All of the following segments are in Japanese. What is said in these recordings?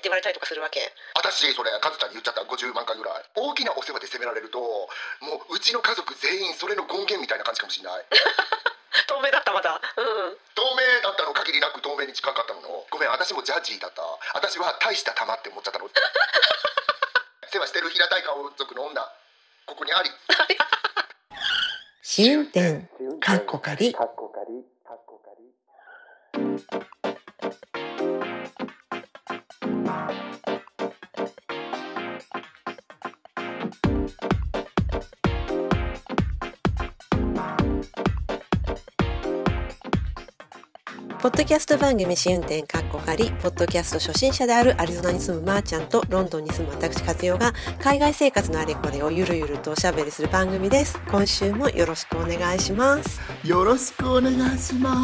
って言われたりとかするわけ。私それカズちゃんに言っちゃった。50万回ぐらい。大きなお世話で責められるともううちの家族全員それの権限みたいな感じかもしれない。透明だったまだ。うん。透明だったの限りなく透明に近かったもの。ごめん私もジャッジーだった。私は大した玉って思っちゃったの。世話してる平たい顔族の女。ここにあり。試運転かっこかり。かっこかりかっこかりポッドキャスト番組試運転かっこかり、ポッドキャスト初心者であるアリゾナに住むまーちゃんとロンドンに住む私和代が海外生活のあれこれをゆるゆるとおしゃべりする番組です。今週もよろしくお願いします。よろしくお願いしま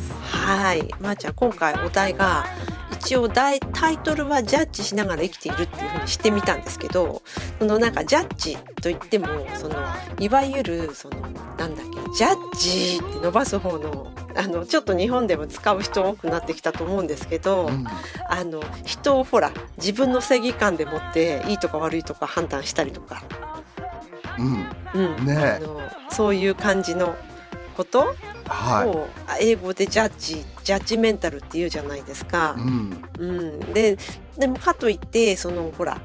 すはい。まーちゃん、今回お題が、一応大タイトルはジャッジしながら生きているっていうふうにしてみたんですけど、そのなんかジャッジといっても、その、いわゆる、その、なんだっけ、ジャッジって伸ばす方の、あの、ちょっと日本でも使う人多くなってきたと思うんですけど、うん。あの、人をほら、自分の正義感でもって、いいとか悪いとか判断したりとか、うん。うん。ねえ。あの、そういう感じのことはを英語でジャッジジャッジメンタルって言うじゃないですか。い、うん。うん、ででもかといってそのほら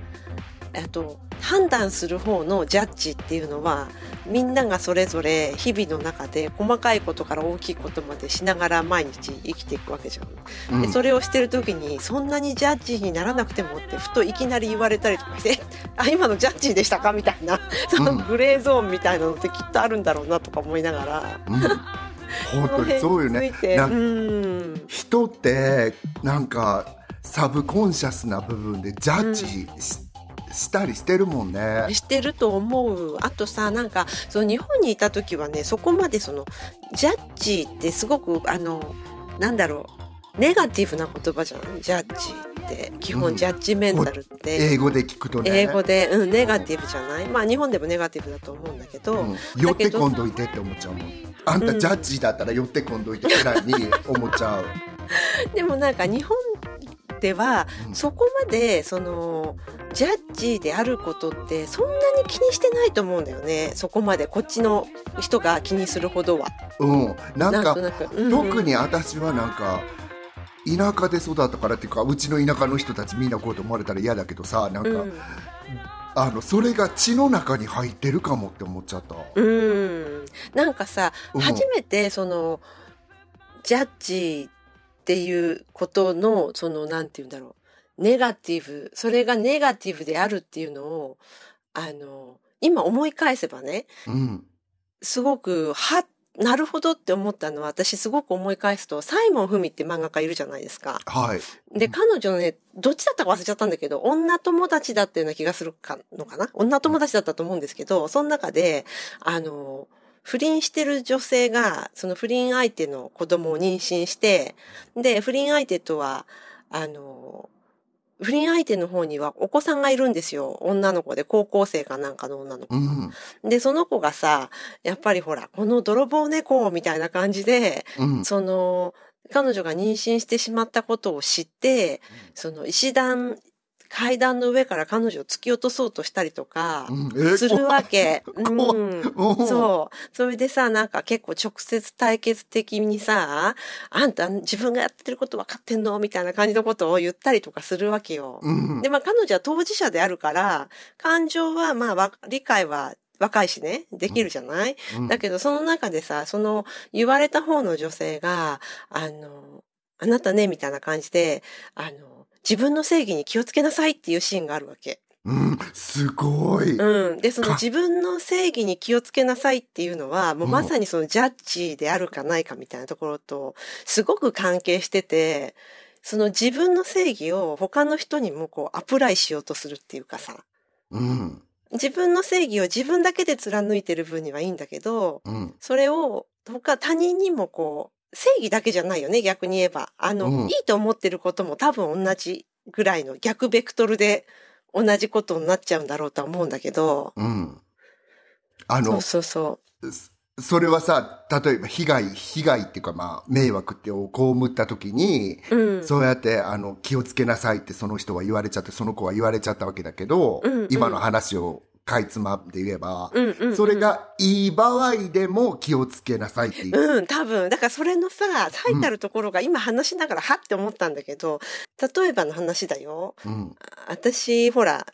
あと判断する方のジャッジっていうのはみんながそれぞれ日々の中で細かいことから大きいことまでしながら毎日生きていくわけじゃん。うんでそれをしてる時にそんなにジャッジにならなくてもってふといきなり言われたりとかして「あ今のジャッジでしたか?」みたいなそのグレーゾーンみたいなのってきっとあるんだろうなとか思いながら。うん本当にそうよね人ってなんかサブコンシャスな部分でジャッジし,、したりしてるもんね。してると思う。あとさなんかその日本にいた時はねそこまでそのジャッジってすごくあのなんだろうネガティブな言葉じゃない？ジャッジって。基うん。本ジャッジメンタルって、英語で聞くとね。英語で、うん、ネガティブじゃない？まあ日本でもネガティブだと思うんだけど、うん。寄ってこんどいてって思っちゃうもん。あんたジャッジだったら寄ってこんどいてくらい？に 思っちゃう。でもなんか日本ではうん。そこまでそのジャッジであることってそんなに気にしてないと思うんだよね。そこまで。こっちの人が気にするほどは。うん、なんか特に私はなんか田舎で育ったからっていうかうちの田舎の人たちみんなこうと思われたら嫌だけどさなんか、うん。あのそれが血の中に入ってるかもって思っちゃった。うん、なんかさ、うん。初めてそのジャッジっていうことのそのなんて言うんだろうネガティブそれがネガティブであるっていうのをあの今思い返せばねうんすごくはなるほどって思ったのは私すごく思い返すとサイモン・フミって漫画家いるじゃないですか。はい。で、彼女ね、どっちだったか忘れちゃったんだけど、女友達だったような気がするかのかな？女友達だったと思うんですけど、その中で、あの、不倫してる女性が、その不倫相手の子供を妊娠して、で、不倫相手とは、あの、不倫相手の方にはお子さんがいるんですよ。女の子で、高校生かなんかの女の子う。んで、その子がさ、やっぱりほら、この泥棒猫みたいな感じで、うんその、彼女が妊娠してしまったことを知って、その石段、階段の上から彼女を突き落とそうとしたりとか、するわけ。怖うん。うんそう。それでさ、なんか結構直接対決的にさ、あんた自分がやってること分かってんのみたいな感じのことを言ったりとかするわけよ。うんで、まあ彼女は当事者であるから、感情はまあわ理解は若いしね、できるじゃない、うんだけどその中でさ、その言われた方の女性が、あの、あなたね、みたいな感じで、あの、自分の正義に気をつけなさいっていうシーンがあるわけ。うん、すごい。うん。で、そのか自分の正義に気をつけなさいっていうのは、もうまさにそのジャッジであるかないかみたいなところと、すごく関係してて、その自分の正義を他の人にもこうアプライしようとするっていうかさ、うん、自分の正義を自分だけで貫いてる分にはいいんだけど、うん、それを他他人にもこう、正義だけじゃないよね、逆に言えば。あの、うんいいと思ってることも多分同じぐらいの逆ベクトルで同じことになっちゃうんだろうとは思うんだけど、うん。あそうの、そうそそれはさ、例えば被害、被害っていうかまあ、迷惑ってを被った時に、うん。そうやって、あの、気をつけなさいってその人は言われちゃって、その子は言われちゃったわけだけど、うんうん今の話をかいつまんで言えば、うんうんうんそれがいい場合でも気をつけなさいっていう。うん、多分。だからそれのさ、最たるところが今話しながら、はって思ったんだけど、例えばの話だよ。うん。私、ほら、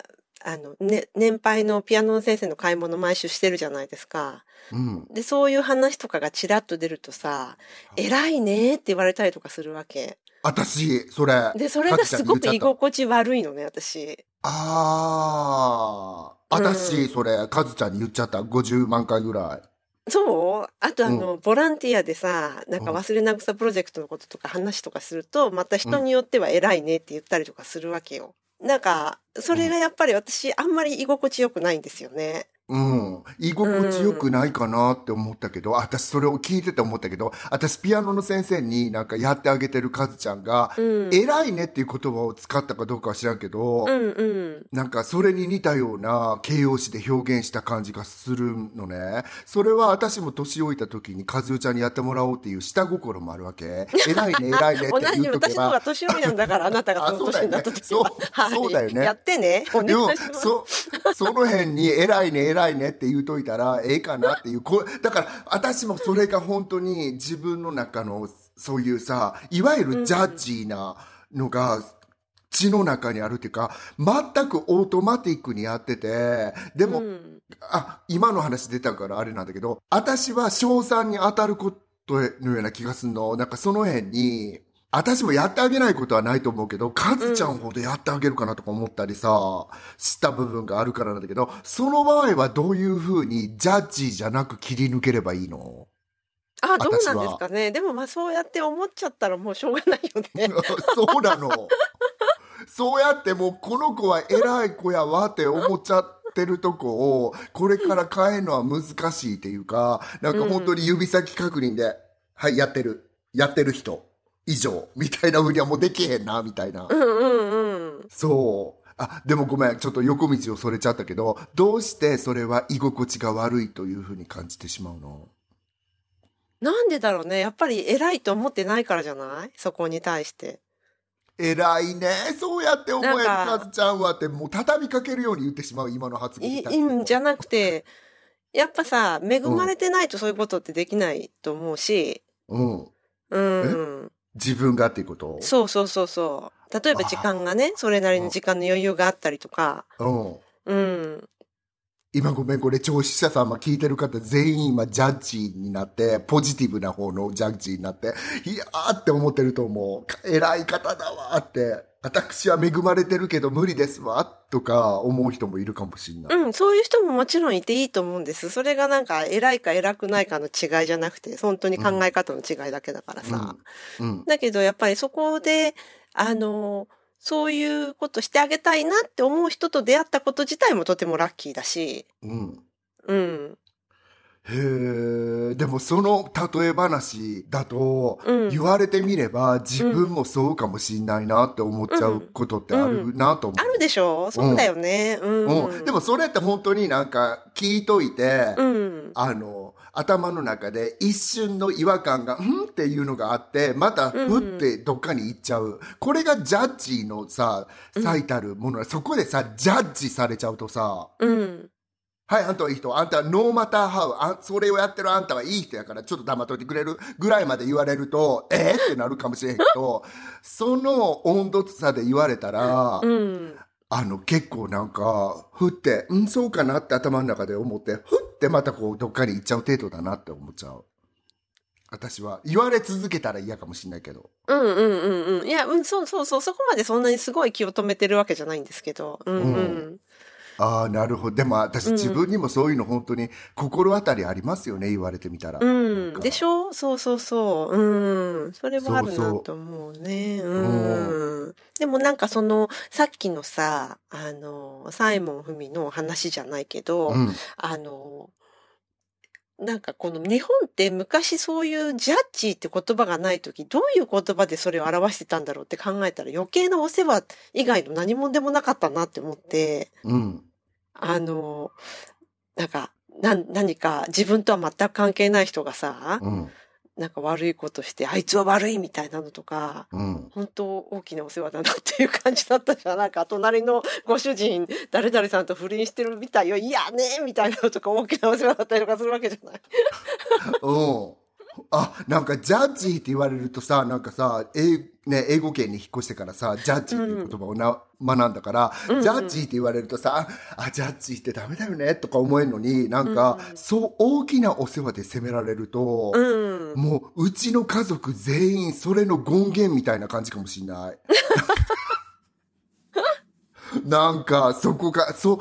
あの、ね、年配のピアノの先生の買い物毎週してるじゃないですか。うん。で、そういう話とかがちらっと出るとさ、偉いねって言われたりとかするわけ。私、それ。で、それがすごく居心地悪いのね、私。ああ。私、それ、かずちゃんに言っちゃった。50万回ぐらい。そう？あとあの、ボランティアでさ、なんか忘れなぐさプロジェクトのこととか話とかすると、また人によっては偉いねって言ったりとかするわけよ。なんか、それがやっぱり私、あんまり居心地よくないんですよね。うん。居心地よくないかなって思ったけど、私それを聞いてて思ったけど、私ピアノの先生になんかやってあげてるカズちゃんが、うん。偉いねっていう言葉を使ったかどうかは知らんけど、うんうん。なんかそれに似たような形容詞で表現した感じがするのね。それは私も年老いた時に和代ちゃんにやってもらおうっていう下心もあるわけ。偉いね、偉いねって言っとけ私の方がば。年寄りなんだから、あなたがその年になった時は。そうはい。そうだよねやってね。お願いします。そ、その辺に偉いね、偉いねって言うといたらええかなっていう。こだから、私もそれが本当に自分の中の、そういうさ、いわゆるジャッジーなのが、血の中にあるっていうか、全くオートマティックにやってて、でも、うんあ、今の話出たからあれなんだけど、私は賞賛に当たることのような気がするの。なんかその辺に、私もやってあげないことはないと思うけど、カズちゃんほどやってあげるかなとか思ったりさ、した部分があるからなんだけど、その場合はどういうふうにジャッジじゃなく切り抜ければいいの？あ、どうなんですかね。でもまあそうやって思っちゃったらもうしょうがないよね。そうなの。そうやってもうこの子は偉い子やわって思っちゃってるとこを、これから変えるのは難しいっていうか、なんか本当に指先確認で、はい、やってる。やってる人。以上。みたいな風にはもうできへんな、みたいな。うんうんうん。そう。あ、でもごめん。ちょっと横道をそれちゃったけど、どうしてそれは居心地が悪いという風に感じてしまうの？なんでだろうね。やっぱり偉いと思ってないからじゃない？そこに対して。偉いね。そうやって思えるカズちゃんはって、もう畳みかけるように言ってしまう、今の発言いいじゃなくて、やっぱさ、恵まれてないとそういうことってできないと思うし、うん。うん。自分がっていうこと？そうそうそうそう。例えば時間がね、それなりの時間の余裕があったりとか、うん。うん。今ごめん、これ、聴取者様聞いてる方全員今ジャッジになって、ポジティブな方のジャッジになって、いやーって思ってると思う。偉い方だわーって。私は恵まれてるけど無理ですわ、とか思う人もいるかもしれない。うん、そういう人ももちろんいていいと思うんです。それがなんか偉いか偉くないかの違いじゃなくて、本当に考え方の違いだけだからさ。うん。だけどやっぱりそこで、あの、そういうことしてあげたいなって思う人と出会ったこと自体もとてもラッキーだし、うん。うん。へえ、でもその例え話だと、うん言われてみれば自分もそうかもしんないなって思っちゃうことってあるなと思う。あるでしょ？そうだよね。うん。うん、でもそれって本当になんか聞いといて、うん。あの、頭の中で一瞬の違和感が、ん？っていうのがあって、また、うんふってどっかに行っちゃう。これがジャッジのさ、最たるもの、そこでさ、ジャッジされちゃうとさ、うん。はい、あんたはいい人。あんたはノーマターハウ。あそれをやってるあんたはいい人やから、ちょっと黙っといてくれるぐらいまで言われると、えー、ってなるかもしれへんけど、その温度差で言われたら、うん。あの、結構なんか、ふって、うん、そうかなって頭の中で思って、ふってまたこう、どっかに行っちゃう程度だなって思っちゃう。私は。言われ続けたら嫌かもしれないけど。うんうんうんうん。いや、うん、そうそうそう。そこまでそんなにすごい気を止めてるわけじゃないんですけど。うんうん。ああ、なるほど。でも私、うん自分にもそういうの本当に心当たりありますよね、言われてみたら。うん。でしょ？そうそうそう。うん。それはあるなと思うね。うん。でもなんかその、さっきのさ、あの、サイモン・フミの話じゃないけど、うん。あの、なんかこの日本って昔そういうジャッジって言葉がない時どういう言葉でそれを表してたんだろうって考えたら余計なお世話以外の何もでもなかったなって思って、うん。あの、なんか、な、何か自分とは全く関係ない人がさ、うん。なんか悪いことして、あいつは悪いみたいなのとか、うん。本当大きなお世話だなっていう感じだったじゃん。なんか隣のご主人、誰々さんと不倫してるみたいよ。いやねみたいなのとか大きなお世話だったりとかするわけじゃない。うん。あ、なんか、ジャッジーって言われるとさ、なんかさ、英,、ね、英語圏に引っ越してからさ、ジャッジーっていう言葉をな、学んだから、うんうんジャッジーって言われるとさ、あ、ジャッジーってダメだよね、とか思えるのに、なんか、そう、大きなお世話で責められると、うん。もう、うちの家族全員、それの権限みたいな感じかもしんない。なんか、そこが、そう、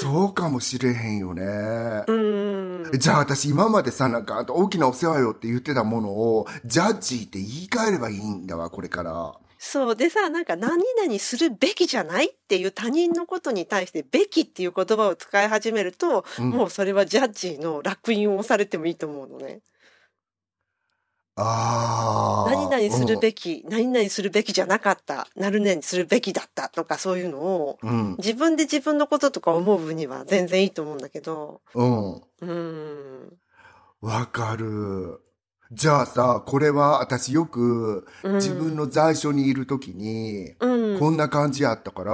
そうかもしれへんよね。うん。じゃあ私今までさ、なんか、大きなお世話よって言ってたものを、ジャッジーって言い換えればいいんだわ、これから。そう。でさ、なんか何々するべきじゃないっていう他人のことに対してべきっていう言葉を使い始めると、うんもうそれはジャッジーの烙印を押されてもいいと思うのね。ああ。何々するべき、何々するべきじゃなかった、何々するべきだったとかそういうのを、うん。自分で自分のこととか思う分には全然いいと思うんだけど、うん。うーん。わかる。じゃあさ、これは私よくうん自分の在所にいるときに、うん。こんな感じやったから、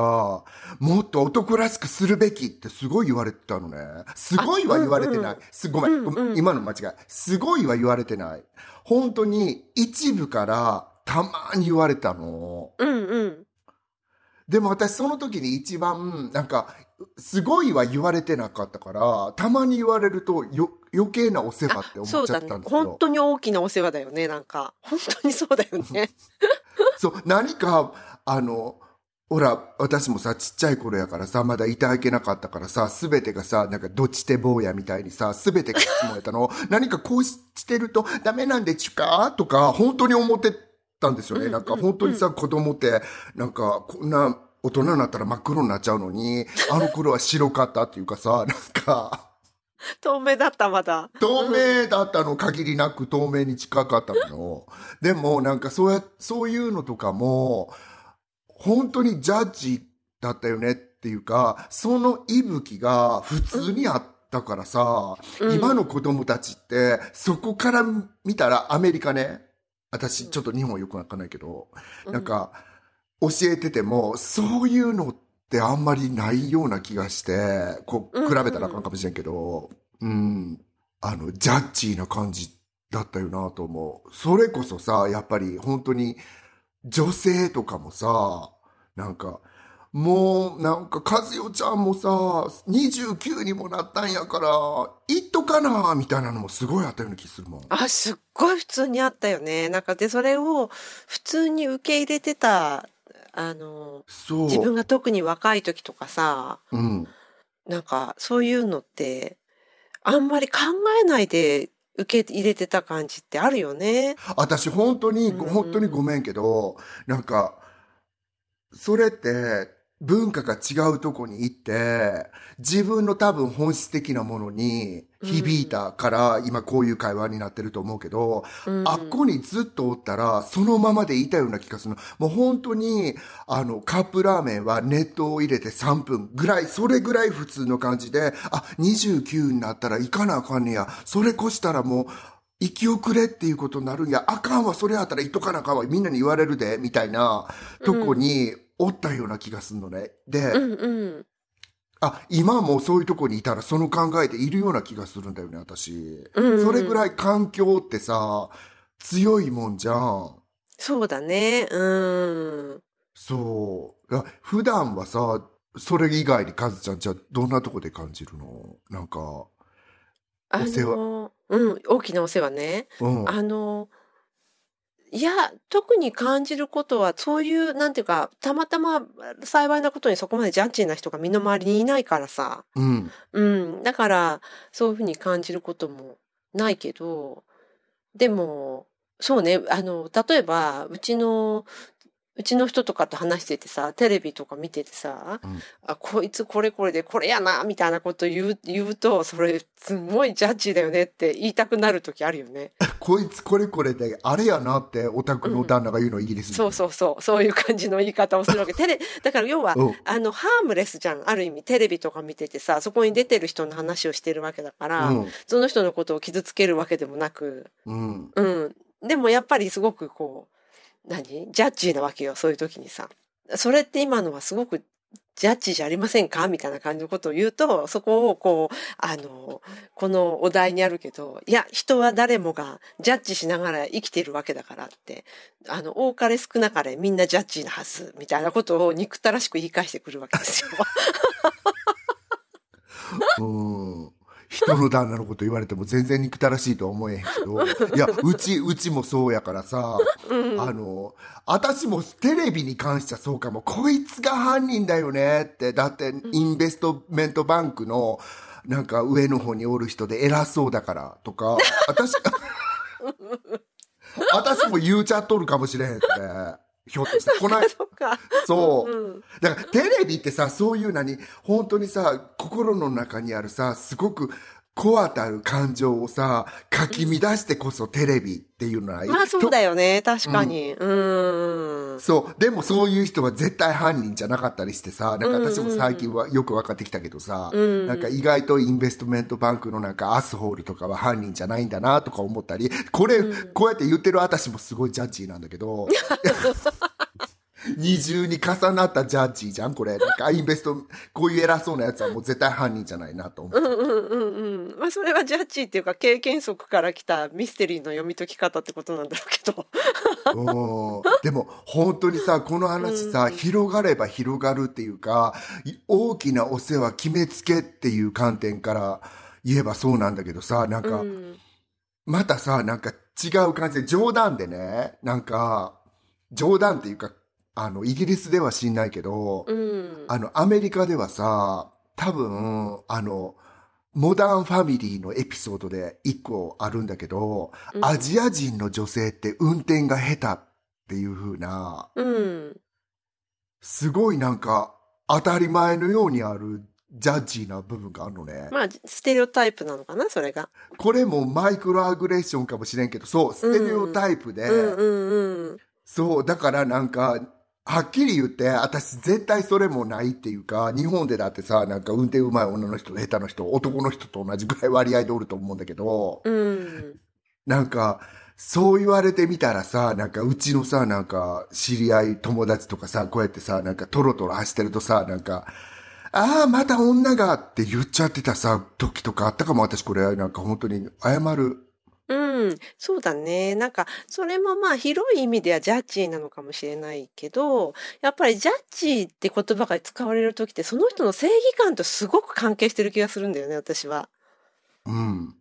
もっと男らしくするべきってすごい言われてたのね。すごいは言われてない。すごめん、うんうん今の間違い。すごいは言われてない。本当に一部からたまに言われたの。うんうん。でも私その時に一番、なんか、すごいは言われてなかったから、たまに言われるとよ余計なお世話って思っちゃったん。ですよ。本当に大きなお世話だよね、なんか。本当にそうだよね。そう、何か、あの、ほら、私もさ、ちっちゃい頃やからさ、まだいただけなかったからさ、すべてがさ、なんか、どっちて坊やみたいにさ、すべてが質問やったの。何かこうしてるとダメなんでちゅかとか、本当に思ってたんですよね。うんなんか、本当にさ、子供って、なんか、こんな、大人になったら真っ黒になっちゃうのに、あの頃は白かったっていうかさ、なんか、透明だった、まだ。透明だったの限りなく透明に近かったの。でもなんかそうや、そういうのとかも、本当にジャッジだったよねっていうか、その息吹が普通にあったからさ、うん今の子供たちって、そこから見たらアメリカね、私ちょっと日本よくわかんないけど、なんか、教えてても、そういうのってあんまりないような気がして、こう、うん比べたらあかんかもしれんけど、うん、あの、ジャッジーな感じだったよなと思う。それこそさ、やっぱり本当に、女性とかもさ、なんか、もう、なんか、和代ちゃんもさ、29にもなったんやから、言っとかな、みたいなのもすごいあったような気するもん。あ、すっごい普通にあったよね。なんかで、それを普通に受け入れてた、あの。自分が特に若い時とかさ、うん。なんかそういうのって、あんまり考えないで受け入れてた感じってあるよね。私本当に、うんうん本当にごめんけど、なんか、それって文化が違うとこに行って、自分の多分本質的なものに響いたから、今こういう会話になってると思うけど、うんあっこにずっとおったら、そのままでいたような気がするの。もう本当に、あの、カップラーメンは熱湯を入れて3分ぐらい、それぐらい普通の感じで、あ、29になったら行かなあかんねや。それ越したらもう、生き遅れっていうことになるんや。あかんわ、それやったら行っとかなあかんわ。みんなに言われるで、みたいなとこにおったような気がするのね。で、うんうん。あ、今もそういうとこにいたらその考えでいるような気がするんだよね、私。うんうんそれぐらい環境ってさ、強いもんじゃん。そうだね。うん。そう。普段はさ、それ以外にカズちゃん、じゃあどんなとこで感じるの？なんか、あお世話の、うん、大きなお世話ね。うん。あの、いや、特に感じることは、そういう、なんていうか、たまたま幸いなことにそこまでジャッジーな人が身の回りにいないからさ。うん。うん。だから、そういうふうに感じることもないけど、でも、そうね、あの、例えば、うちの、ううちの人とかと話しててさ、テレビとか見ててさ、うんあ、こいつこれこれでこれやな、みたいなこと言う、言うと、それすごいジャッジだよねって言いたくなる時あるよね。こいつこれこれで、あれやなってオタクの旦那が言うの、イギリスそうそうそう、そういう感じの言い方をするわけ。テレ、だから要は、うんあの、ハームレスじゃん。ある意味、テレビとか見ててさ、そこに出てる人の話をしてるわけだから、うんその人のことを傷つけるわけでもなく、うん。うん。でもやっぱりすごくこう、何？ジャッジーなわけよ、そういう時にさ。それって今のはすごくジャッジじゃありませんか？みたいな感じのことを言うと、そこをこう、あの、このお題にあるけど、いや、人は誰もがジャッジしながら生きてるわけだからって、あの、多かれ少なかれみんなジャッジーなはず、みたいなことを憎たらしく言い返してくるわけですよ。うん。人の旦那のこと言われても全然憎たらしいとは思えへんけど。いや、うち、うちもそうやからさ、あの、私もテレビに関してはそうかも。こいつが犯人だよねって。だって、インベストメントバンクの、なんか上の方におる人で偉そうだからとか、私、私も言うちゃっとるかもしれへんって。ひょっとして。この間、そうか。そう。うん。だからテレビってさ、そういうなに、本当にさ、心の中にあるさ、すごく、コアたる感情をさ、かき乱してこそテレビっていうのは、まあそうだよね、確かに。うん。ん。そう。でもそういう人は絶対犯人じゃなかったりしてさ、なんか私も最近はよく分かってきたけどさ、うんなんか意外とインベストメントバンクのなんかアスホールとかは犯人じゃないんだなとか思ったり、これ、こうやって言ってる私もすごいジャッジーなんだけど、二重に重なったジャッジーじゃんこれ。なんかインベスト、こういう偉そうなやつはもう絶対犯人じゃないなと思って。うんうんうんうん。まあそれはジャッジっていうか経験則から来たミステリーの読み解き方ってことなんだろうけど。うんでも本当にさこの話さ、広がれば広がるっていうかい大きなお世話決めつけっていう観点から言えばそうなんだけどさなんか、うん。またさなんか違う感じで冗談でねなんか冗談っていうかあのイギリスでは知んないけど、うん。あのアメリカではさ多分あのモダンファミリーのエピソードで一個あるんだけど、うんアジア人の女性って運転が下手っていう風な、うん。すごいなんか当たり前のようにあるジャッジーな部分があるのね。まあステレオタイプなのかな、それが。これもマイクロアグレッションかもしれんけど、そう、ステレオタイプで。そう、だからなんか、はっきり言って、私絶対それもないっていうか、日本でだってさ、なんか運転うまい女の人と下手な人、男の人と同じぐらい割合でおると思うんだけど、うん。なんか、そう言われてみたらさ、なんかうちのさ、なんか知り合い、友達とかさ、こうやってさ、なんかトロトロ走ってるとさ、なんか、ああ、また女がって言っちゃってたさ、時とかあったかも、私これ、なんか本当に謝る。うん、そうだね。なんか、それもまあ広い意味ではジャッジーなのかもしれないけど、やっぱりジャッジーって言葉が使われる時って、その人の正義感とすごく関係してる気がするんだよね、私は。うん。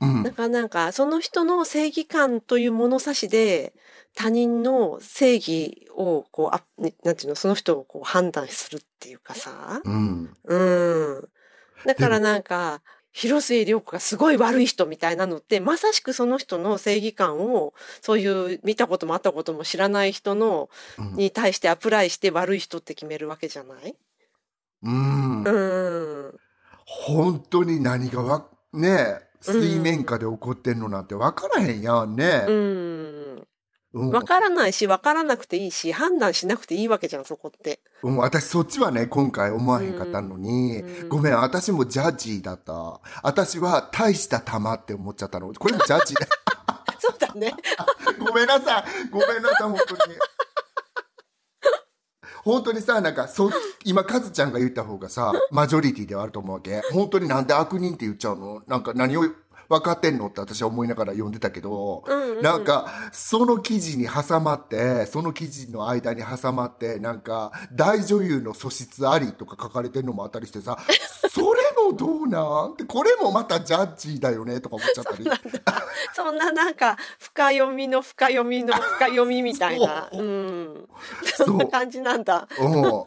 うんだ。からなんか、その人の正義感という物差しで、他人の正義を、こう、あ、ねなんていうの、その人をこう判断するっていうかさ。うん。うん。だからなんか、広末涼子がすごい悪い人みたいなのって、まさしくその人の正義感を、そういう見たこともあったことも知らない人の、うんに対してアプライして悪い人って決めるわけじゃない？うんうん。本当に何がわ、ねえ、水面下で起こってんのなんて分からへんやんねう。ん。うんわからないし、わからなくていいし、判断しなくていいわけじゃん、そこって。うん私そっちはね、今回思わへんかったのに、うんごめん、私もジャッジーだった。私は大した玉って思っちゃったの。これもジャッジー。そうだね。ごめんなさい。ごめんなさい、本当に。本当にさ、なんか、そ、今、カズちゃんが言った方がさ、マジョリティではあると思うわけ。本当になんで悪人って言っちゃうの？なんか何を分かってんの？って私は思いながら読んでたけど、うんうんなんか、その記事に挟まって、その記事の間に挟まって、なんか、大女優の素質ありとか書かれてるのもあったりしてさ、それもどうなん？って、これもまたジャッジーだよね？とか思っちゃったり。そんななんか、深読みの深読みの深読みみたいな。そううん。そんな感じなんだ。うん。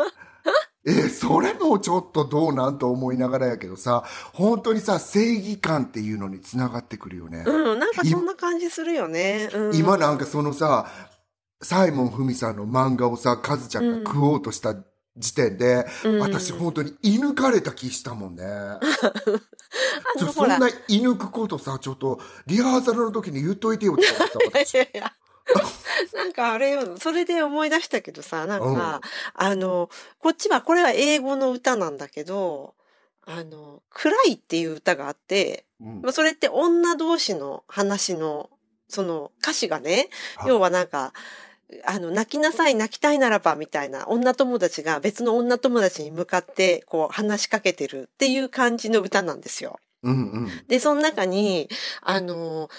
え、それもちょっとどうなんと思いながらやけどさ、本当にさ、正義感っていうのにつながってくるよね。うん、なんかそんな感じするよね。うん、今なんかそのさ、サイモン・フミさんの漫画をさ、カズちゃんが食おうとした時点で、うん私本当に射抜かれた気したもんね。そんな射抜くことさ、ちょっと、リハーサルの時に言っといてよって思ったいやいや。なんかあれよ、それで思い出したけどさ、なんか、あの、こっちは、これは英語の歌なんだけど、あの、暗いっていう歌があって、うんまあ、それって女同士の話の、その歌詞がね、はい要はなんか、あの、泣きなさい、泣きたいならば、みたいな、女友達が別の女友達に向かって、こう、話しかけてるっていう感じの歌なんですよ。うんうん。で、その中に、あの、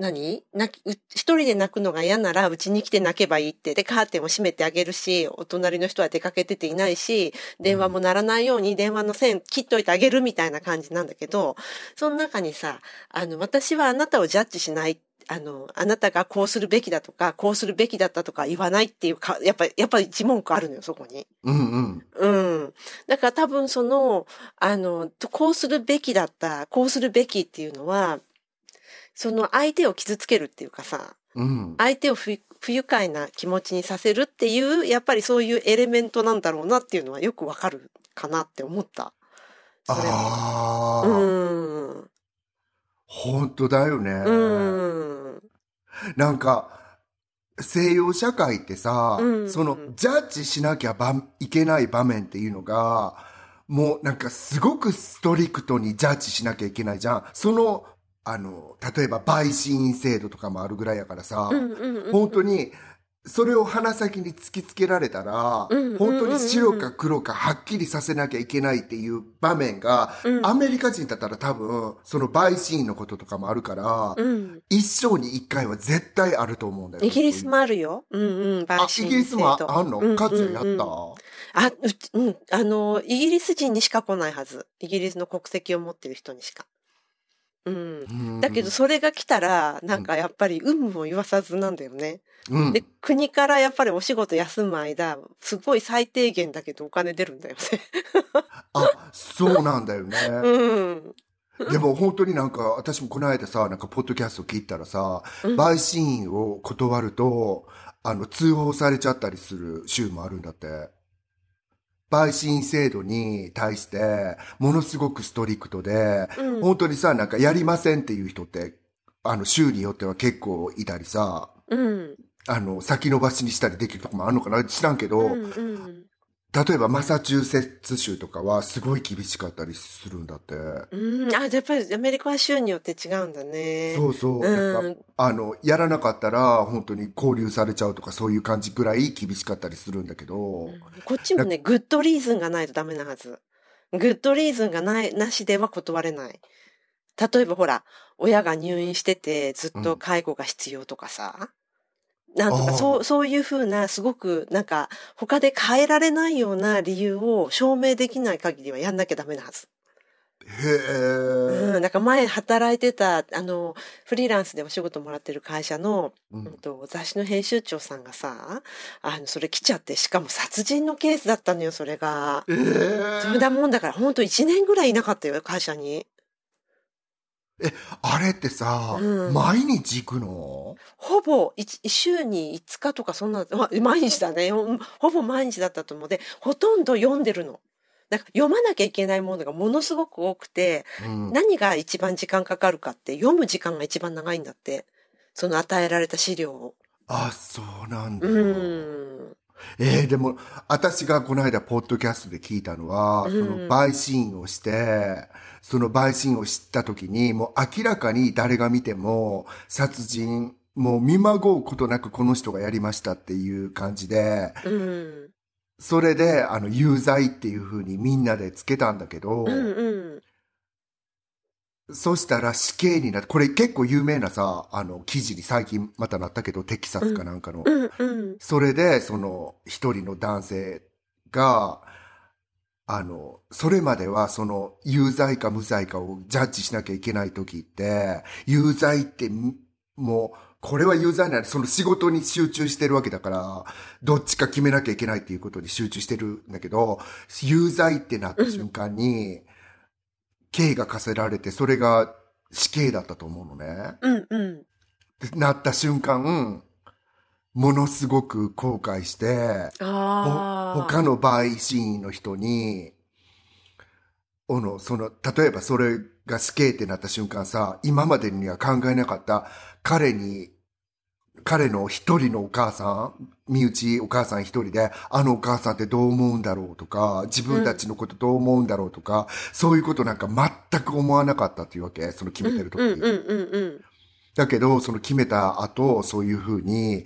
何？泣き、う一人で泣くのが嫌なら、うちに来て泣けばいいって。で、カーテンを閉めてあげるし、お隣の人は出かけてていないし、電話も鳴らないように電話の線切っといてあげるみたいな感じなんだけど、その中にさ、あの、私はあなたをジャッジしない。あの、あなたがこうするべきだとか、こうするべきだったとか言わないっていうか、やっぱり、やっぱり一文句あるのよ、そこに。うんうん。うん。だから多分その、あの、こうするべきだった、こうするべきっていうのは、その相手を傷つけるっていうかさ、うん。相手を不不愉快な気持ちにさせるっていう、やっぱりそういうエレメントなんだろうなっていうのはよくわかるかなって思った。それは。ああ、うん。本当だよね。うん。なんか、西洋社会ってさ、うんその、ジャッジしなきゃばいけない場面っていうのが、もうなんかすごくストリクトにジャッジしなきゃいけないじゃん。その、あの、例えば陪審員制度とかもあるぐらいやからさ、うんうんうん。本当に、それを鼻先に突きつけられたら、うんうんうんうん本当に白か黒かはっきりさせなきゃいけないっていう場面が、うんアメリカ人だったら多分、その陪審員のこととかもあるから、うん。一生に一回は絶対あると思うんだよ。イギリスもあるよ。うんうん。あ、イギリスもああんの？うんカズやった、あ、うち、うん、あの、イギリス人にしか来ないはず。イギリスの国籍を持ってる人にしか。うん。うんだけど、それが来たら、なんかやっぱり、有無も言わさずなんだよね。うんで、国からやっぱりお仕事休む間、すごい最低限だけどお金出るんだよね。あ、そうなんだよね。うん。でも本当になんか、私もこの間さ、なんかポッドキャスト聞いたらさ、うん陪審員を断ると、あの、通報されちゃったりする州もあるんだって。陪審制度に対して、ものすごくストリクトで、うん本当にさ、なんかやりませんっていう人って、あの、州によっては結構いたりさ、うん。あの、先延ばしにしたりできるとこもあるのかな知らんけど、うんうん。例えばマサチューセッツ州とかはすごい厳しかったりするんだって。うん。あ、やっぱりアメリカは州によって違うんだね。そうそう。うんなんか、あの、やらなかったら本当に交流されちゃうとかそういう感じぐらい厳しかったりするんだけど、こっちもね、グッドリーズンがないとダメなはず。グッドリーズンがない、なしでは断れない。例えばほら、親が入院しててずっと介護が必要とかさ。なんとか、そう、そういうふうな、すごく、なんか、他で変えられないような理由を証明できない限りはやんなきゃダメなはず。へえ。うん、なんか前働いてた、あの、フリーランスでお仕事もらってる会社の、うんうんと、雑誌の編集長さんがさ、あの、それ来ちゃって、しかも殺人のケースだったのよ、それが。ええそれだもんだから、ほんと1年ぐらいいなかったよ、会社に。あれってさ、うん毎日行くの？ほぼ一、週に5日とかそんな、ま毎日だね。ほほぼ毎日だったと思う。で、ほとんど読んでるの。だから読まなきゃいけないものがものすごく多くて、うん。何が一番時間かかるかって、読む時間が一番長いんだって。その与えられた資料を。あ、そうなんだ。うん。えー、でも、私がこの間、ポッドキャストで聞いたのは、うんその、陪審員をして、その陪審員を知った時に、もう明らかに誰が見ても、殺人、もう見まごうことなくこの人がやりましたっていう感じで、うん。それで、あの、有罪っていう風にみんなでつけたんだけど、うんうん。そしたら死刑になって、これ結構有名なさ、あの、記事に最近またなったけど、テキサスかなんかの。うんうん。それで、その、一人の男性が、あの、それまでは、その、有罪か無罪かをジャッジしなきゃいけない時って、有罪ってみ、もう、これは有罪なんで、その仕事に集中してるわけだから、どっちか決めなきゃいけないっていうことに集中してるんだけど、有罪ってなった瞬間に、刑が課せられて、それが死刑だったと思うのね。うんうん。でなった瞬間、ものすごく後悔して。他の陪審員の人に、おの、その、例えばそれが死刑ってなった瞬間さ、今までには考えなかった彼に、彼の一人のお母さん、身内お母さん一人で、あのお母さんってどう思うんだろうとか、自分たちのことどう思うんだろうとか、そういうことなんか全く思わなかったっていうわけ、その決めてる時うんうんうんうん。だけど、その決めた後、そういうふうに、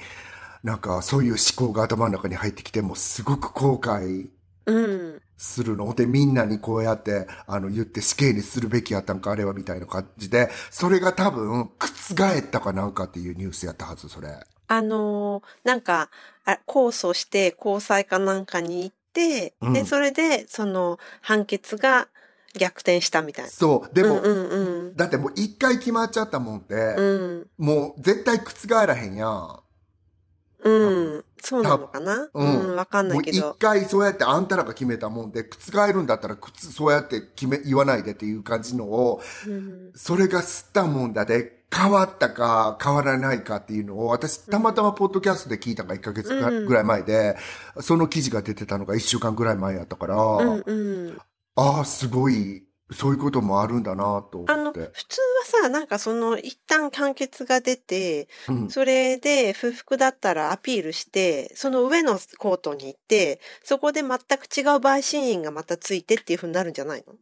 なんかそういう思考が頭の中に入ってきて、もうすごく後悔うん。するの。で、みんなにこうやって、あの、言って死刑にするべきやったんか、あれはみたいな感じで、それが多分、覆ったかなんかっていうニュースやったはず、それ。あのーなんか、あ控訴して交際かなんかに行って、うんで、それで、その、判決が逆転したみたいな。そう。でも、うんうんだってもう一回決まっちゃったもんって、うん。もう絶対覆らへんやん。うん。うん。そうなのかな？ううんん。わかんないうけど。回そうやってあんたらが決めたもんで、覆るんだったら、くつそうやって決め、言わないでっていう感じのを、うん。それが吸ったもんだで、変わったか変わらないかっていうのを、私たまたまポッドキャストで聞いたのが1ヶ月うんぐらい前で、その記事が出てたのが1週間ぐらい前やったから、うんうん。ああ、すごい、そういうこともあるんだなとあの、思って。普通はさ、なんかその、一旦判決が出て、うん。それで不服だったらアピールして、その上のコートに行って、そこで全く違う陪審員がまたついてっていう風になるんじゃないの？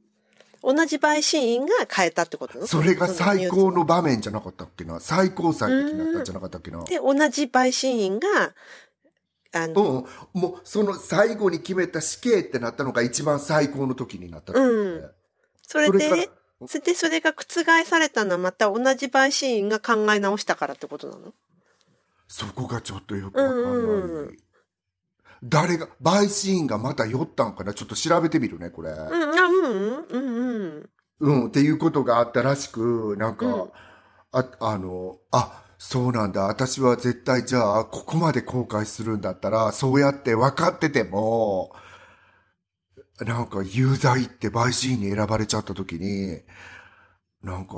同じ陪審員が変えたってこと？それが最高のの場面じゃなかったっけな？最高裁的になったんじゃなかったっけな？で、同じ陪審員が、あうの、ん、もうその最後に決めた死刑ってなったのが一番最高の時になったってうんそれで、それでそれが覆されたのはまた同じ陪審員が考え直したからってことなの？そこがちょっとよくわかんない。うんうんうん誰が、陪審員がまた酔ったんかな？ちょっと調べてみるね、これ。うん、あ、うん、うん、うん。うん、っていうことがあったらしく、なんか、うんあ、あの、あ、そうなんだ。私は絶対じゃあ、ここまで後悔するんだったら、そうやって分かってても、なんか有罪って陪審員に選ばれちゃった時に、なんか、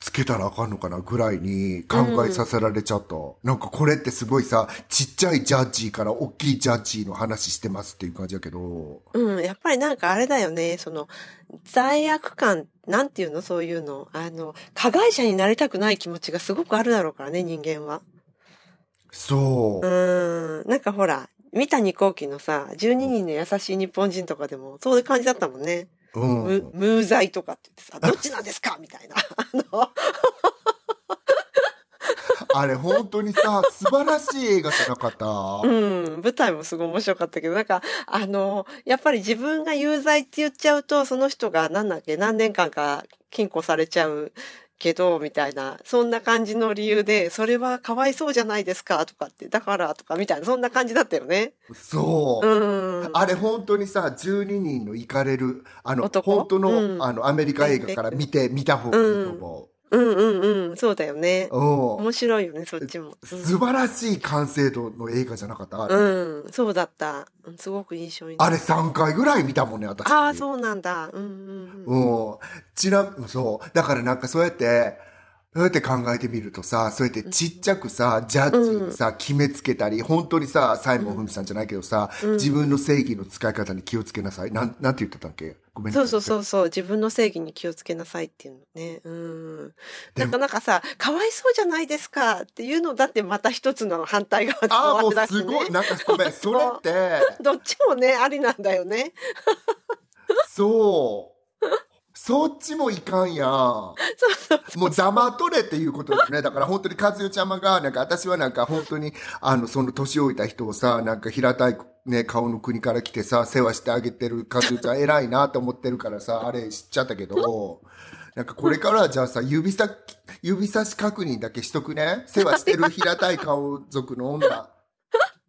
つけたらあかんのかなぐらいに考えさせられちゃった。なんかこれってすごいさ、ちっちゃいジャッジーから大きいジャッジーの話してますっていう感じだけど、うん、やっぱりなんかあれだよね、その、罪悪感、なんていうの、そういうの。あの、加害者になりたくない気持ちがすごくあるだろうからね、人間は。そう。うん、なんかほら、三谷幸喜のさ、12人の優しい日本人とかでも、そういう感じだったもんね。うん。む無罪とかって言ってさ、どっちなんですかみたいな。あの、あれ本当にさ、素晴らしい映画じゃなかった？うん、舞台もすごい面白かったけど、なんか、あの、やっぱり自分が有罪って言っちゃうと、その人がなんだっけ、何年間か禁錮されちゃうけど、みたいな、そんな感じの理由で、それはかわいそうじゃないですか、とかって、だから、とか、みたいな、そんな感じだったよね。そう。うん。あれ本当にさ、12人の行かれる、あの、男？本当の、うんあの、アメリカ映画から見て、見た方がいいと思うんうんうん、そうだよね。面白いよね、そっちも。うん素晴らしい完成度の映画じゃなかった？あれ,、うん、そうだった。うんすごく印象にあれ3回ぐらい見たもんね、私。ああ、そうなんだ。うんうんうん。うん。ちな、そう。だからなんかそうやって、そうやって考えてみるとさ、そうやってちっちゃくさ、ジャッジにさ、決めつけたり、本当にさ、サイモン・フミさんじゃないけどさ、自分の正義の使い方に気をつけなさい。なん、なんて言ってたっけ？ごめんなさい。そうそうそうそう、自分の正義に気をつけなさいっていうのね。うん。なかなかさ、かわいそうじゃないですかっていうのだってまた一つの反対側でああ、もうすごい。なんかごめん、それって、どっちもね、ありなんだよね。そう。そっちもいかんやん。もう黙っとれっていうことだよね。だから本当に和代ちゃまが、なんか私はなんか本当に、あの、その年老いた人をさ、なんか平たいね、顔の国から来てさ、世話してあげてる和代ちゃん偉いなと思ってるからさ、あれ知っちゃったけど、なんかこれからはじゃあさ、指先、指差し確認だけしとくね。世話してる平たい顔族の女、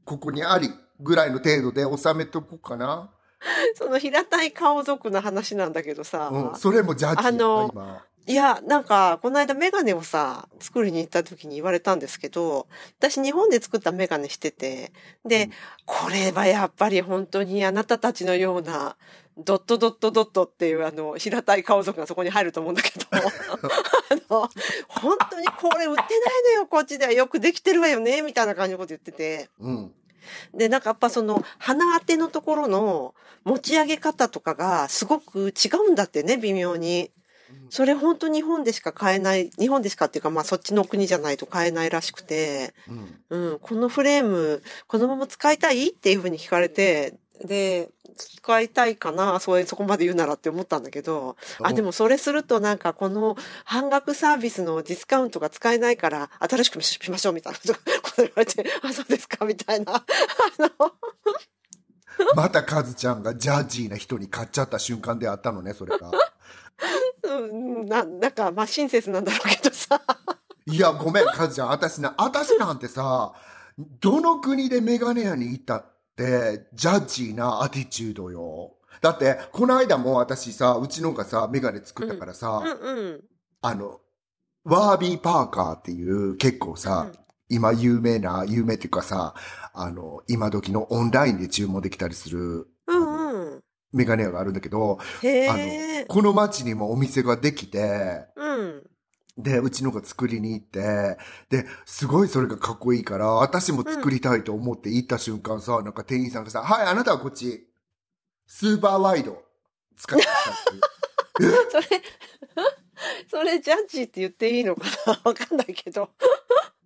ここにあり、ぐらいの程度で収めとこうかな。その平たい顔族の話なんだけどさ、うん、それもジャッジあの今。いや、なんか、この間メガネをさ、作りに行った時に言われたんですけど、私日本で作ったメガネしてて、で、うんこれはやっぱり本当にあなたたちのような、ドットドットドットっていうあの、平たい顔族がそこに入ると思うんだけど、あの、本当にこれ売ってないのよ、こっちではよくできてるわよね、みたいな感じのこと言ってて。うん。で、なんかやっぱその、鼻当てのところの持ち上げ方とかがすごく違うんだってね、微妙に。それ本当日本でしか買えない、日本でしかっていうかまあそっちの国じゃないと買えないらしくて、うん。うん、このフレーム、このまま使いたい？っていうふうに聞かれて、で、使いたいかな、そうそこまで言うならって思ったんだけど、あ、でもそれするとなんかこの半額サービスのディスカウントが使えないから新しくしましょうみたいなこと言われて、あ、そうですかみたいな。あの、またカズちゃんがジャッジーな人に買っちゃった瞬間であったのね、それが。うん、な、なんかまあ親切なんだろうけどさ。いや、ごめん、カズちゃん。私な、私なんてさ、どの国でメガネ屋に行ったジャッジーなアティチュードよ。だって、この間も私さ、うちのがさ、メガネ作ったからさ、うんうん。あの、ワービー・パーカーっていう結構さ、うん今有名な、有名っていうかさ、あの、今時のオンラインで注文できたりするうんうん。メガネ屋があるんだけど、あの、。この街にもお店ができて、うん。で、うちのが作りに行って、で、すごいそれがかっこいいから、私も作りたいと思って行った瞬間さ、なんか店員さんがさ、はい、あなたはこっち、スーパーワイド使ってくださいって。それ、それジャッジって言っていいのかな？わかんないけど。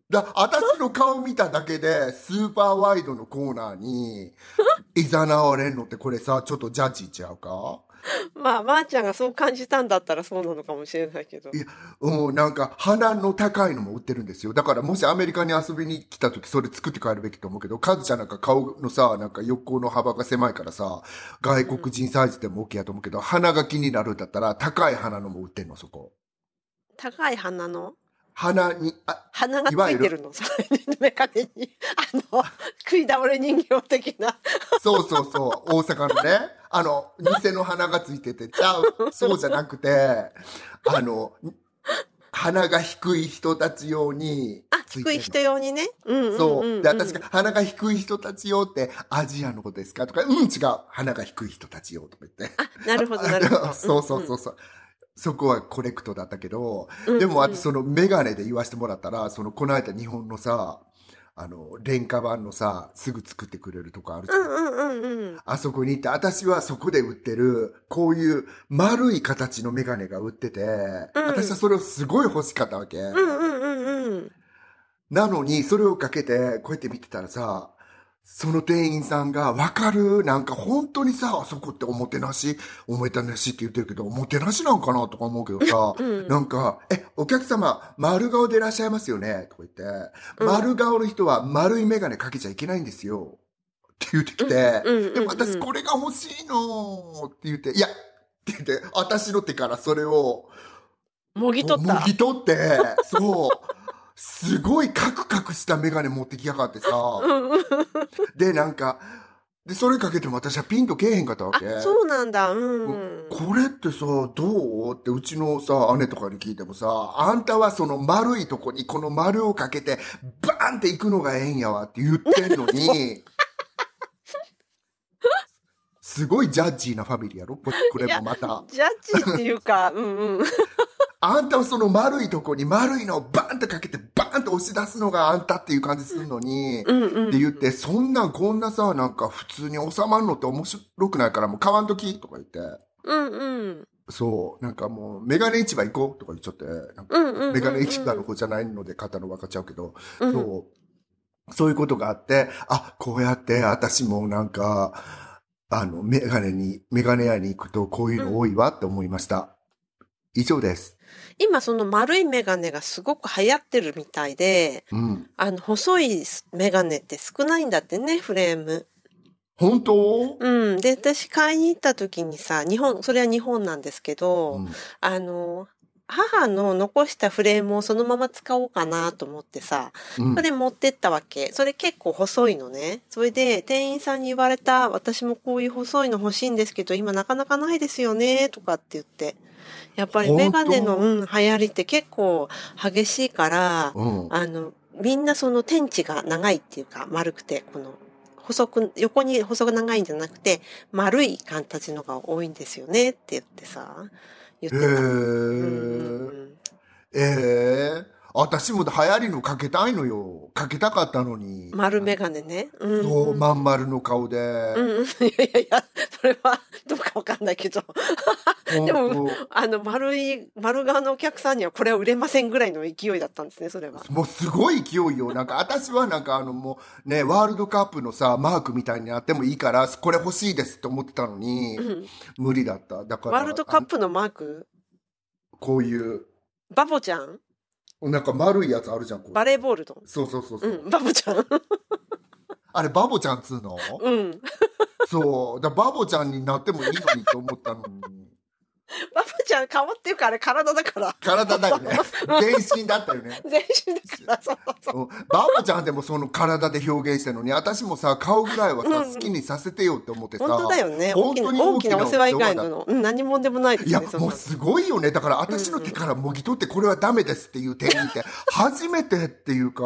だ私の顔見ただけで、スーパーワイドのコーナーに、いざなわれんのってこれさ、ちょっとジャッジちゃうか？まあ、まー、ちゃんがそう感じたんだったらそうなのかもしれないけど。いやうん、なんか、鼻の高いのも売ってるんですよ。だから、もしアメリカに遊びに来た時、それ作って帰るべきと思うけど、カズちゃんなんか顔のさ、なんか横の幅が狭いからさ、外国人サイズでも OK やと思うけど、鼻が気になるんだったら、高い鼻のも売ってんの、そこ。高い鼻の？鼻に、あ、鼻がついてるの？それに、メガネに。あの、食い倒れ人形的な。そうそうそう、大阪のね、あの、偽の鼻がついてて、ちゃう、そうじゃなくて、あの、鼻が低い人たち用にあ、低い人用にね。うんうんうん、うん。そう。で、私が、鼻が低い人たちよって、アジアのことですか？とか、うん、違う。鼻が低い人たちよとか言って。あ、なるほど、なるほど。そうそうそうそう。そこはコレクトだったけど、うんでも私そのメガネで言わせてもらったら、そのこの間日本のさ、あの、廉価版のさ、すぐ作ってくれるとこあるじゃ。うんんうんうんうん。あそこに行って、私はそこで売ってる、こういう丸い形のメガネが売ってて、うん私はそれをすごい欲しかったわけ。うんうんうんうん。なのに、それをかけて、こうやって見てたらさ、その店員さんが、わかる？なんか本当にさ、あそこっておもてなし、おもてなしって言ってるけど、おもてなしなんかなとか思うけどさ、うんなんか、え、お客様、丸顔でいらっしゃいますよね？とか言って、うん。丸顔の人は丸いメガネかけちゃいけないんですよ。って言ってきて、でも私これが欲しいのって言って、いやって言って、私の手からそれを、もぎ取った。も。ぎ取って、そう。すごいカクカクしたメガネ持ってきやがってさ。で、なんか、で、それかけても私はピンとけえへんかったわけ。あ、そうなんだ。うんうん。これってさ、どう？ってうちのさ、姉とかに聞いてもさ、あんたはその丸いとこにこの丸をかけて、バーンって行くのがええんやわって言ってんのに、すごいジャッジーなファミリーやろ？ここれもまた。ジャッジっていうか、うんうん。あんたはその丸いとこに丸いのをバーンとかけてバーンと押し出すのがあんたっていう感じするのに、うんうん。って言って、そんなんこんなさ、なんか普通に収まるのって面白くないからもう買わんときとか言って。うんうん。そう、なんかもう、メガネ市場行こうとか言っちゃって。メガネ市場の方じゃないので買ったの分かっちゃうけど、うんそう、そういうことがあって、あ、こうやって私もなんか、あの、メガネに、メガネ屋に行くとこういうの多いわって思いました。以上です。今その丸いメガネがすごく流行ってるみたいで、うん。あの、細いメガネって少ないんだってね、フレーム。本当？うん。で、私買いに行った時にさ、日本、それは日本なんですけど、うんあの、母の残したフレームをそのまま使おうかなと思ってさ、うんそれ持ってったわけ。それ結構細いのね。それで店員さんに言われた、私もこういう細いの欲しいんですけど、今なかなかないですよね、とかって言って。やっぱりメガネの、本うん、流行りって結構激しいから、うん。あの、みんなその天地が長いっていうか、丸くて、この、細く、横に細く長いんじゃなくて、丸い形のが多いんですよねって言ってさ、言ってた。へーうんええ私も流行りのかけたいのよ。かけたかったのに。丸メガネね。うんそう、まん丸の顔で。うんうん。いやいやいや、それはどうかわかんないけど。でも、あの、丸い、丸側のお客さんにはこれは売れませんぐらいの勢いだったんですね、それは。もうすごい勢いよ。なんか私はなんかあのもうね、ワールドカップのさ、マークみたいになってもいいから、これ欲しいですって思ってたのに、うん無理だった。だから。ワールドカップのマーク？こういう、バボちゃん？なんか丸いやつあるじゃん、こうバレーボールの？そうそうそうそうう、ん、バボちゃん。あれ、バボちゃんっつうの？うん。そう。だバボちゃんになってもいいのにと思ったのに。バボちゃん顔っていうかあれ体だから。体だよね。全身だったよね。全身だから、そうそう。ちゃんでもその体で表現してるのに、私もさ、顔ぐらいはさ、うん好きにさせてよって思ってさ。本当だよね。大きな、本当に大きなお世話以外だの、うん、何もでもないですいや、もうすごいよね。だから私の手からもぎ取ってこれはダメですっていう点見て、初めてっていうか、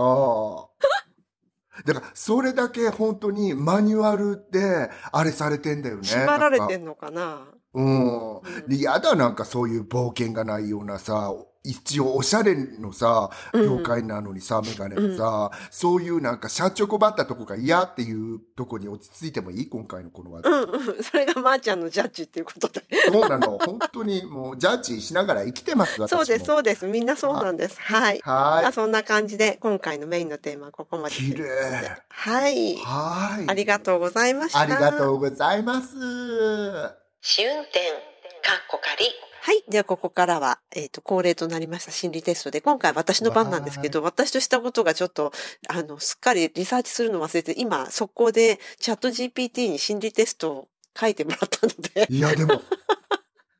だからそれだけ本当にマニュアルであれされてんだよね。縛られてんのかな。うん。で、やだなんかそういう冒険がないようなさ、一応おしゃれのさ、業界なのにさ、メガネもさ、そういうなんか社長ばったとこが嫌っていうとこに落ち着いてもいい？今回のこの話題。うんうん。それがまーちゃんのジャッジっていうことで。そうなの。本当にもうジャッジしながら生きてます、私も。そうです、そうです。みんなそうなんです。はい。はまあそんな感じで、今回のメインのテーマはここまで。綺麗はいい。。はい。ありがとうございました。ありがとうございます。試運転、かっこかり。はい。では、ここからは、えっ、と、恒例となりました心理テストで、今回私の番なんですけど、私としたことがちょっと、あの、すっかりリサーチするの忘れて、今、速攻でチャット GPT に心理テストを書いてもらったので、いや、でも、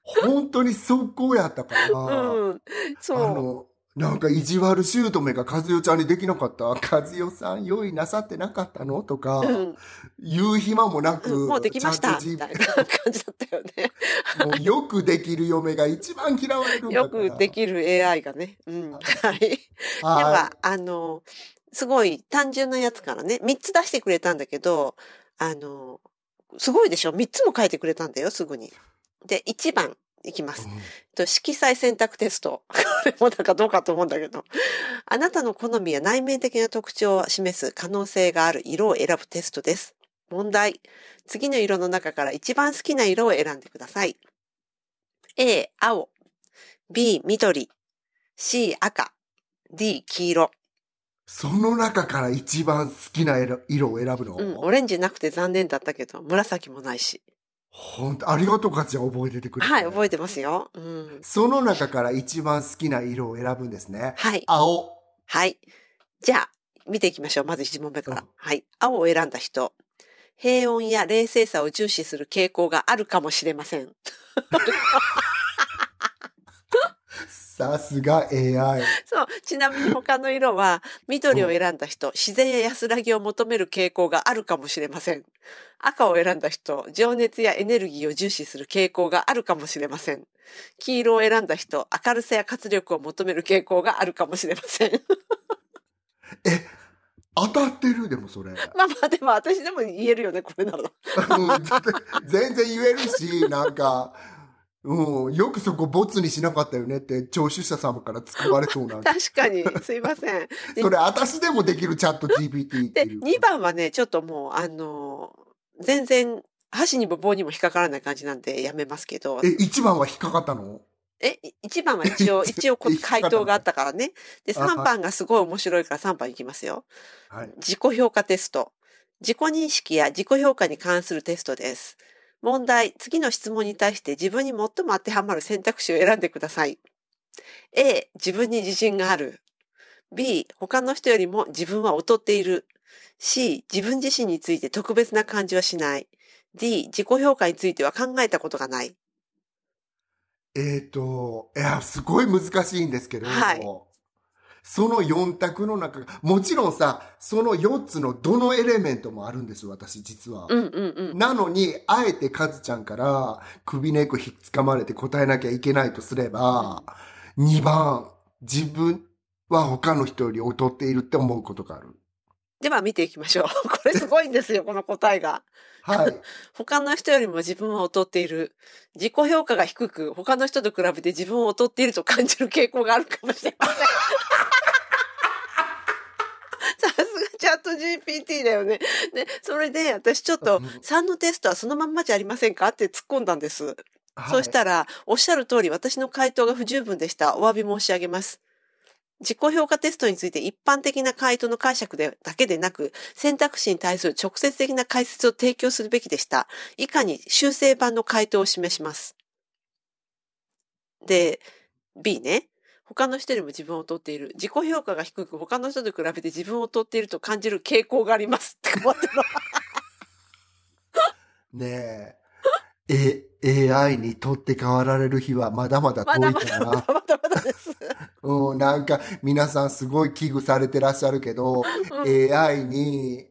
本当に速攻やったから、うん。あそう。の、なんか意地悪姑が和代ちゃんにできなかった？和代さん用意なさってなかったの？とか、うん言う暇もなく、うんもうできましたみたいな感じだったよね。もうよくできる嫁が一番嫌われるよ。くできる AI がね。うん。はい。ではは、あの、すごい単純なやつからね、3つ出してくれたんだけど、あの、すごいでしょ ?3 つも書いてくれたんだよ、すぐに。で、1番いきます。い。と色彩選択テスト。これもなんかどうかと思うんだけど。あなたの好みや内面的な特徴を示す可能性がある色を選ぶテストです。問題。次の色の中から一番好きな色を選んでください。A、青。B、緑。C、赤。D、黄色。その中から一番好きな色色を選ぶの、うん、オレンジなくて残念だったけど、紫もないし。本当ありがとうかちゃん覚えててくれて。はい、覚えてますよ。うん。その中から一番好きな色を選ぶんですね。はい。青。はい。じゃあ、見ていきましょう。まず1問目から。うんはい。青を選んだ人。平穏や冷静さを重視する傾向があるかもしれません。さすが AI。そう。ちなみに他の色は、緑を選んだ人、自然や安らぎを求める傾向があるかもしれません。赤を選んだ人、情熱やエネルギーを重視する傾向があるかもしれません。黄色を選んだ人、明るさや活力を求める傾向があるかもしれません。え、当たってる？でもそれ。まあまあ、でも私でも言えるよね、これなら。うん全然言えるし、なんか、うん、よくそこボツにしなかったよねって、聴取者様から突っ込まれそうなんで。確かに、すいません。で それ、私でもできるチャット GPT ってで、いう。2番はね、ちょっともう、あのー全然、箸にも棒にも引っかからない感じなんでやめますけど、え、1番は引っかかったの？え、1番は一応、一応こ引っかかった回答があったからね。で、あはい3番がすごい面白いから3番いきますよ。はい。自己評価テスト。自己認識や自己評価に関するテストです。問題、次の質問に対して自分に最も当てはまる選択肢を選んでください。A、自分に自信がある。B、他の人よりも自分は劣っている。C、自分自身について特別な感じはしない。D、自己評価については考えたことがない。えっ、と、いや、すごい難しいんですけど、はいその4択の中が、もちろんさ、その4つのどのエレメントもあるんです、私、実は。うんうんうん。なのに、あえてカズちゃんから首根っこひっつかまれて答えなきゃいけないとすれば、2番、自分は他の人より劣っているって思うことがある。では見ていきましょう。これすごいんですよ、この答えが。はい。他の人よりも自分を劣っている。自己評価が低く、他の人と比べて自分を劣っていると感じる傾向があるかもしれません。さすがチャット GPT だよね。で、それで私ちょっとうん3のテストはそのまんまじゃありませんか？って突っ込んだんです。はいそうしたら、おっしゃる通り私の回答が不十分でした。お詫び申し上げます。自己評価テストについて一般的な回答の解釈でだけでなく、選択肢に対する直接的な解説を提供するべきでした。以下に修正版の回答を示します。で、B ね。他の人よりも自分を劣っている。自己評価が低く、他の人と比べて自分を劣っていると感じる傾向があります。って思ってるの。ねえ。え、AI に取って代わられる日はまだまだ遠いかな。だまだまだまだです。うん、なんか皆さんすごい危惧されてらっしゃるけど、うん AI に、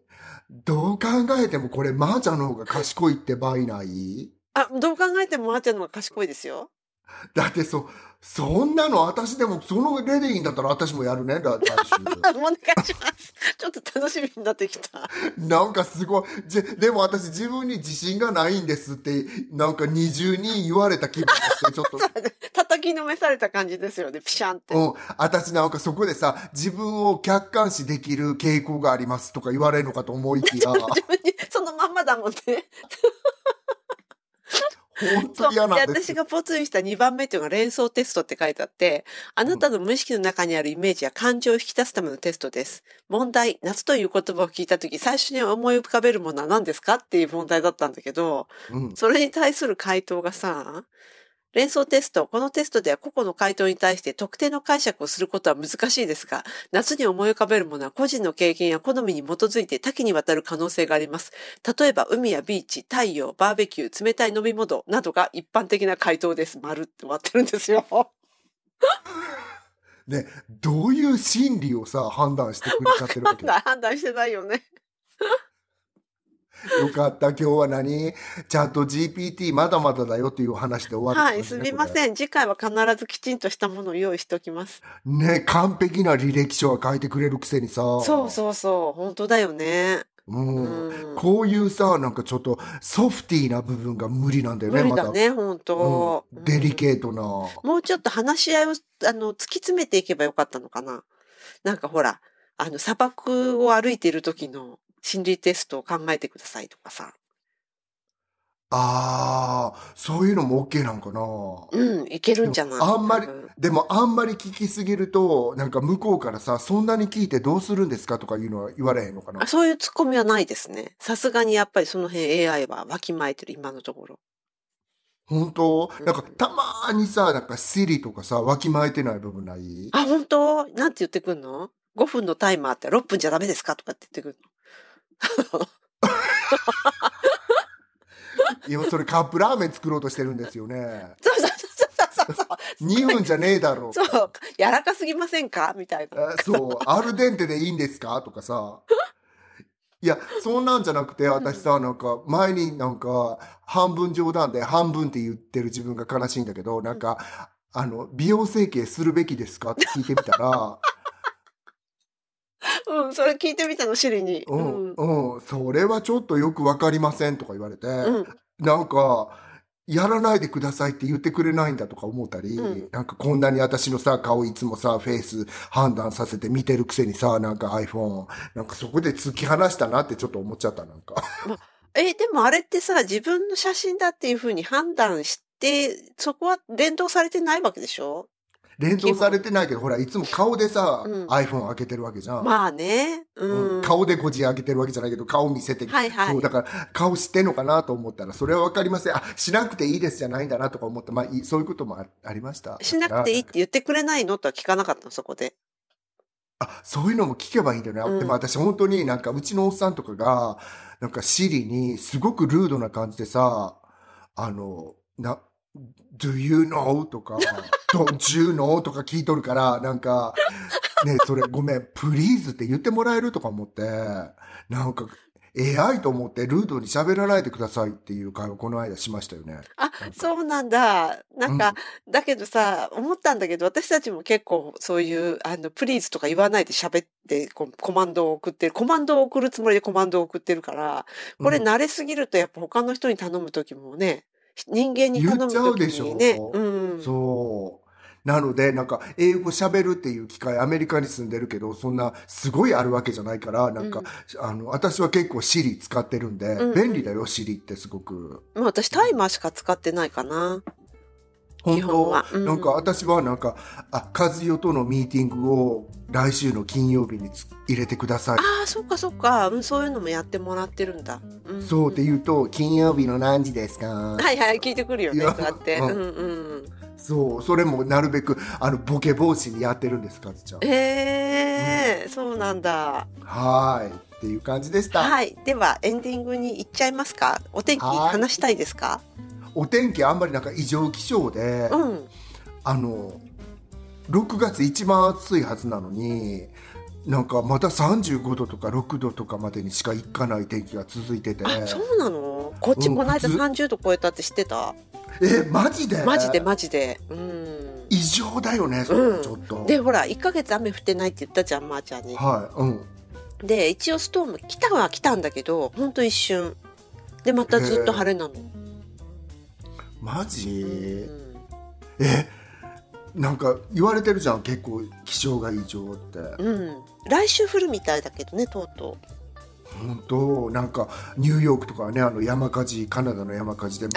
どう考えてもこれ、まーちゃんの方が賢いって場合ない？あ、どう考えてもまーちゃんの方が賢いですよ。だってそ、そんなの私でも、そのレディーだったら私もやるね、だ。お願いします。ちょっと楽しみになってきた。なんかすごい。じでも私自分に自信がないんですって、なんか二重に言われた気分がして、ちょっと。叩きのめされた感じですよね、ピシャンって。うん。私なんかそこでさ、自分を客観視できる傾向がありますとか言われるのかと思いきや、自分に、そのまんまだもんね。本当嫌なんです私。がポツンした2番目っていうのが連想テストって書いてあって、あなたの無意識の中にあるイメージや感情を引き出すためのテストです。問題、夏という言葉を聞いたとき、最初に思い浮かべるものは何ですか？っていう問題だったんだけど、うん。それに対する回答がさ、連想テスト。このテストでは個々の回答に対して特定の解釈をすることは難しいですが、夏に思い浮かべるものは個人の経験や好みに基づいて多岐にわたる可能性があります。例えば、海やビーチ、太陽、バーベキュー、冷たい飲み物などが一般的な回答です。丸って終わってるんですよ。ね、どういう心理をさ、判断してくれちゃってるわけ判断、判断してないよね。よかった。今日は何？チャット GPT まだまだだよっていう話で終わる、はい、すみません。次回は必ずきちんとしたものを用意しておきます。ね、完璧な履歴書は書いてくれるくせにさ。そうそうそう。本当だよね。うん。うんこういうさ、なんかちょっとソフティーな部分が無理なんだよね、無理だね、本。当、うん。デリケートな。もうちょっと話し合いを、あの、突き詰めていけばよかったのかな。なんかほら、あの、砂漠を歩いている時の心理テストを考えてくださいとかさ。ああ、そういうのも OK なんかな。うん、いけるんじゃない？あんまりでもあんまり聞きすぎると、なんか向こうからさ、そんなに聞いてどうするんですかとかいうのは言われへんのかな？あ。そういうツッコミはないですね。さすがにやっぱりその辺 AI はわきまえてる、今のところ。本当？うんなんかたまーにさ、なんかシリとかさ、わきまえてない部分ない？あ、本当？なんて言ってくんの ?5 分のタイマーって6分じゃダメですか？とかって言ってくるの？今それカップラーメン作ろうとしてるんですよね。そうそうそうそうそう2分じゃねえだろ。そう。そう。柔らかすぎませんか？みたいな。あそう、アルデンテでいいんですか？とかさ。いや、そんなんじゃなくて、私さ、なんか、前になんか、半分冗談で半分って言ってる自分が悲しいんだけど、なんか、あの、美容整形するべきですか？って聞いてみたら、うん、それ聞いてみたの、シリに。ううんん、うん、それはちょっとよくわかりませんとか言われて、うん。なんか、やらないでくださいって言ってくれないんだとか思ったり、うんなんかこんなに私のさ、顔いつもさ、フェイス判断させて見てるくせにさ、なんか iPhone、なんかそこで突き放したなってちょっと思っちゃった、なんか。え、でもあれってさ、自分の写真だっていうふうに判断して、そこは連動されてないわけでしょ？連動されてないけど、ほら、いつも顔でさ、うん iPhone 開けてるわけじゃん。まあね。うん。うん顔でこじ開けてるわけじゃないけど、顔見せて、はいはいそう、だから、顔知ってんのかなと思ったら、それはわかりません。あ、しなくていいですじゃないんだなとか思った。まあ、いそういうこともあありました。しなくていいって言ってくれないのとは聞かなかったの、そこで。あ、そういうのも聞けばいいんだよね。うんでも私本当になんかうちのおっさんとかが、なんかシリにすごくルードな感じでさ、あの、な、do you know? とか、don't you know? とか聞いとるから、なんか、ね、それごめん、please って言ってもらえるとか思って、なんか、AI と思ってルードに喋らないでくださいっていう会をこの間しましたよね。あ、そうなんだ。なんか、だけどさ、思ったんだけど、私たちも結構そういう、あの、プリーズとか言わないで喋って、コマンドを送ってる、コマンドを送るつもりでコマンドを送ってるから、これうん慣れすぎるとやっぱ他の人に頼むときもね、人間に頼む言っちゃときうでしょにね、うん。そう。なので、なんか、英語喋るっていう機会、アメリカに住んでるけど、そんな、すごいあるわけじゃないから、なんか、あの、私は結構 Siri 使ってるんで、うん便利だよ、Siri ってすごく。まあ私タイマーしか使ってないかな。本基本は当、うんなんか私はなんか、あ、和代とのミーティングを来週の金曜日につ入れてください。ああ、そっかそっか、うん、そういうのもやってもらってるんだ。うん、そうって言うと、金曜日の何時ですか？はいはい、聞いてくるよね、そうやって。ううんんうん。そう、それもなるべく、あの、ボケ防止にやってるんです、かずちゃん。ええそうなんだ。はーい。っていう感じでした。はい。では、エンディングに行っちゃいますか？お天気はい話したいですか？お天気あんまりなんか異常気象で、うん。あの、6月一番暑いはずなのに、なんかまた35度とか6度とかまでにしか行かない天気が続いてて。あ、そうなの？こっちうんこの間普通30度超えたって知ってた？え、マジで？マジでマジで。うん。異常だよね、それうんちょっと。で、ほら、1ヶ月雨降ってないって言ったじゃん、まー、ちゃんに。はい、うん。で、一応ストーム来たは来たんだけど、ほんと一瞬。で、またずっと晴れなの。マジ、うんえ、なんか言われてるじゃん、結構気象が異常って。うん。来週降るみたいだけどね、とうとう。本当？なんかニューヨークとかはねあの山火事カナダの山火事で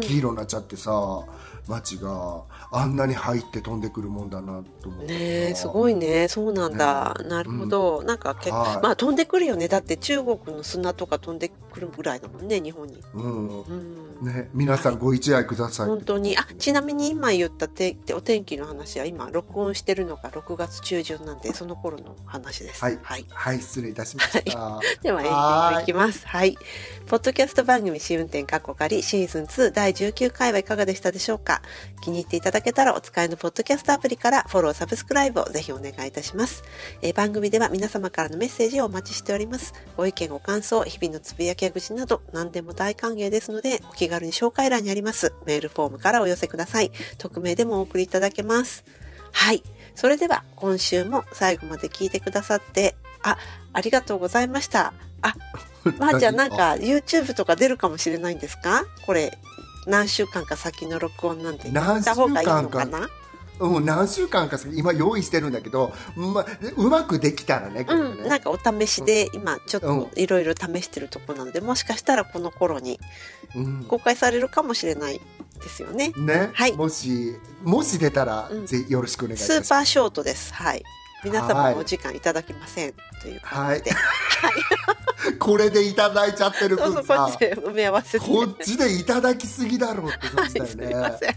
黄色になっちゃってさ、街があんなに入って飛んでくるもんだなと思ってねえ、すごいね。そうなんだ。ねなるほど。なんか結構、はいまあ飛んでくるよね。だって中国の砂とか飛んでくるぐらいだもんね、日本に。うんうん。ね、皆さんご一愛ください、本当に。あ、ちなみに今言ったてお天気の話は今録音してるのが6月中旬なんで、その頃の話です。はいはい。はい失礼いたしました、ではエンディングいきます。はい。ポッドキャスト番組試運転過去仮シーズン2第19回はいかがでしたでしょうか？気に入っていただけたらお使いのポッドキャストアプリからフォロー、サブスクライブをぜひお願いいたします。えー番組では皆様からのメッセージをお待ちしております。ご意見、ご感想、日々のつぶやきや口など何でも大歓迎ですのでお気軽に紹介欄にありますメールフォームからお寄せください。匿名でもお送りいただけます。はい。それでは今週も最後まで聞いてくださって、あ、ありがとうございました。あ、まあじゃあなんか YouTube とか出るかもしれないんですか？これ何週間か先の録音なんで何言った方がいいのかな？うん、何週間か今用意してるんだけど、ま、うまくできたらねねうん、なんかお試しで今ちょっうんといろいろ試してるとこなのでもしかしたらこの頃にうん公開されるかもしれないですよね。ね、はいもしもし出たら、うんぜひよろしくお願いしますスーパーショートです。はい。皆はい様お時間いただきませんという感じで。これでいただいちゃってるそうそう、分さこっちで埋め合わせて。こっちでいただきすぎだろうってはい、感じだよすね。みません。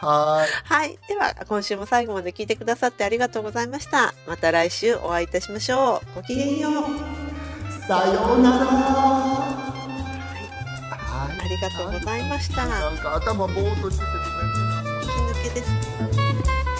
ははい。では、今週も最後まで聞いてくださってありがとうございました。また来週お会いいたしましょう。ごきげんよう。い。さようなら。はい。はいありがとうございました。なんか頭ぼーっとしててごめんね。引き抜けですね。